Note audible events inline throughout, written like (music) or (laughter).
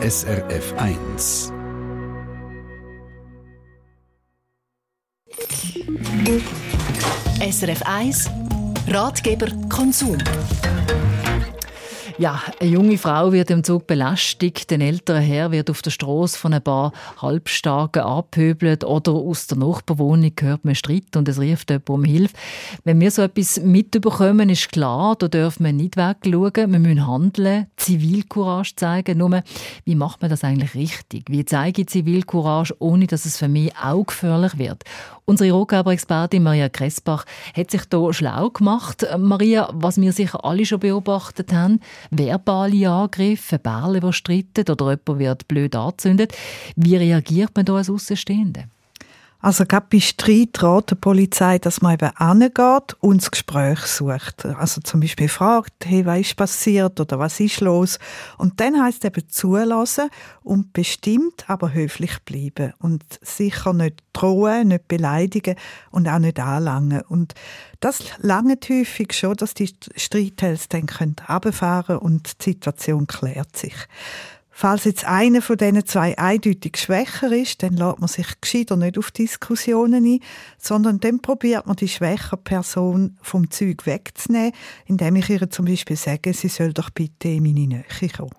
SRF 1. SRF 1 Ratgeber Konsum. Ja, eine junge Frau wird im Zug belästigt, ein älterer Herr wird auf der Straße von ein paar Halbstarken abhöbelt oder aus der Nachbarwohnung hört man Streit und es ruft jemand um Hilfe. Wenn wir so etwas mitbekommen, ist klar, da dürfen wir nicht wegschauen, wir müssen handeln, Zivilcourage zeigen. Nur, wie macht man das eigentlich richtig? Wie zeige ich Zivilcourage, ohne dass es für mich auch gefährlich wird? Unsere Rohkörperexpertin Maria Kressbach hat sich da schlau gemacht. Maria, was wir sicher alle schon beobachtet haben, verbale Angriffe, Bärle, die streiten oder jemand wird blöd angezündet. Wie reagiert man da als Außenstehende? Also gerade bei Streit rät die Polizei, dass man eben angeht und das Gespräch sucht. Also zum Beispiel fragt, hey, was ist passiert oder was ist los? Und dann heißt eben zulassen und bestimmt, aber höflich bleiben und sicher nicht drohen, nicht beleidigen und auch nicht anlangen. Und das lange häufig schon, dass die Streithälse dann können und die Situation klärt sich. Falls jetzt einer von diesen zwei eindeutig schwächer ist, dann lässt man sich gescheiter nicht auf Diskussionen ein, sondern dann probiert man die schwächere Person vom Zeug wegzunehmen, indem ich ihr zum Beispiel sage, sie soll doch bitte in meine Nähe kommen.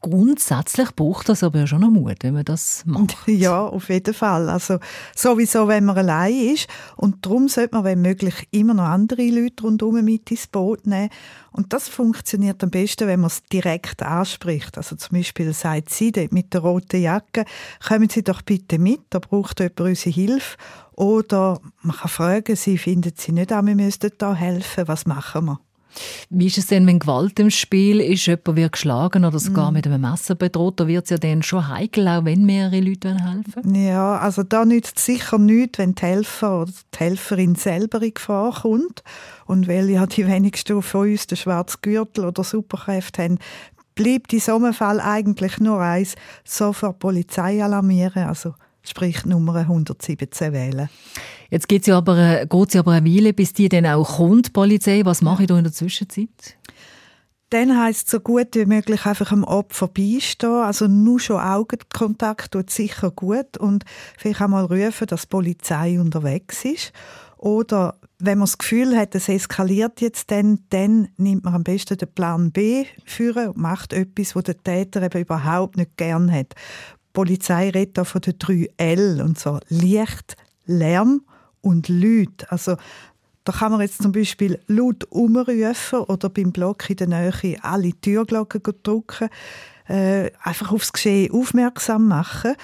Grundsätzlich braucht das aber schon noch Mut, wenn man das macht. (laughs) Ja, auf jeden Fall. Also sowieso, wenn man allein ist. Und darum sollte man, wenn möglich, immer noch andere Leute rundherum mit ins Boot nehmen. Und das funktioniert am besten, wenn man es direkt anspricht. Also zum Beispiel sagt sie dort mit der roten Jacke, kommen Sie doch bitte mit, da braucht jemand unsere Hilfe. Oder man kann fragen, Sie finden Sie nicht an, wir müssten da helfen, was machen wir? Wie ist es denn, wenn Gewalt im Spiel ist, jemand wird geschlagen oder sogar mm. mit einem Messer bedroht, da wird es ja dann schon heikel, auch wenn mehrere Leute helfen Ja, also da nützt sicher nichts, wenn die Helfer oder die Helferin selber in Gefahr kommt. Und weil ja die wenigsten von uns den schwarzen Gürtel oder Superkräfte haben, bleibt in so einem Fall eigentlich nur eins, sofort Polizei alarmieren, also sprich Nummer 117 wählen. Jetzt geht es ja aber, äh, geht's ja aber eine Weile, bis die dann auch kommt, Polizei. Was mache ich da in der Zwischenzeit? Dann heisst es so gut wie möglich einfach am Opfer beistehen. Also nur schon Augenkontakt tut sicher gut und vielleicht auch mal rufen, dass die Polizei unterwegs ist. Oder wenn man das Gefühl hat, es eskaliert jetzt dann, dann nimmt man am besten den Plan B führen und macht etwas, was der Täter eben überhaupt nicht gern hat. Die Polizei redet da von den drei L und so Licht, Lärm und Leute. Also da kann man jetzt zum Beispiel laut umrufen oder beim Block in der Nähe alle Türglocken drücken, äh, einfach aufs Geschehen aufmerksam machen.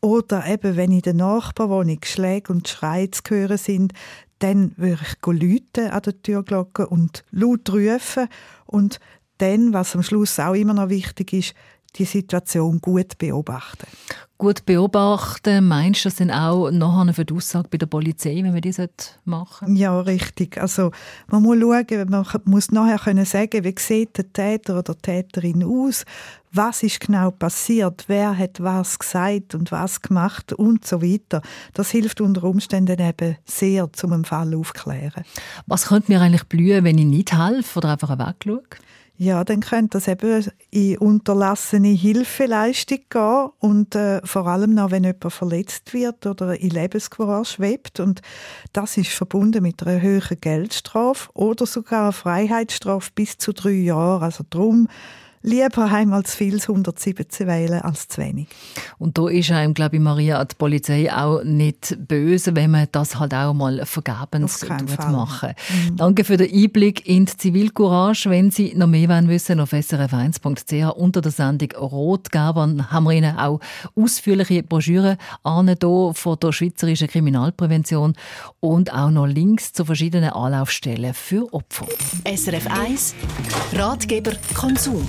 Oder eben, wenn in der Nachbarwohnung Schläge und Schreie zu hören sind, dann würde ich läuten an der Türglocke und laut rufen. Und dann, was am Schluss auch immer noch wichtig ist, die Situation gut beobachten. Gut beobachten, meinst du das denn auch nachher für die Aussage bei der Polizei, wenn wir das machen Ja, richtig. Also man muss schauen, man muss nachher können sagen, wie sieht der Täter oder die Täterin aus, was ist genau passiert, wer hat was gesagt und was gemacht und so weiter. Das hilft unter Umständen eben sehr, um einen Fall aufzuklären. Was könnte mir eigentlich blühen, wenn ich nicht helfe oder einfach wegschaue? Ja, dann könnte das eben in unterlassene Hilfeleistung gehen und äh, vor allem noch, wenn jemand verletzt wird oder in Lebensgefahr schwebt. Und das ist verbunden mit einer höheren Geldstrafe oder sogar einer Freiheitsstrafe bis zu drei Jahren. Also darum Lieber einmal zu viel 117 wählen als zu wenig. Und da ist einem, glaube ich, Maria, die Polizei auch nicht böse, wenn man das halt auch mal vergebens machen mhm. Danke für den Einblick in die Zivilcourage. Wenn Sie noch mehr wollen wissen, auf srf1.ch unter der Sendung Rotgeber haben wir Ihnen auch ausführliche Broschüren an von der Schweizerischen Kriminalprävention und auch noch Links zu verschiedenen Anlaufstellen für Opfer. SRF 1 Ratgeber Konsum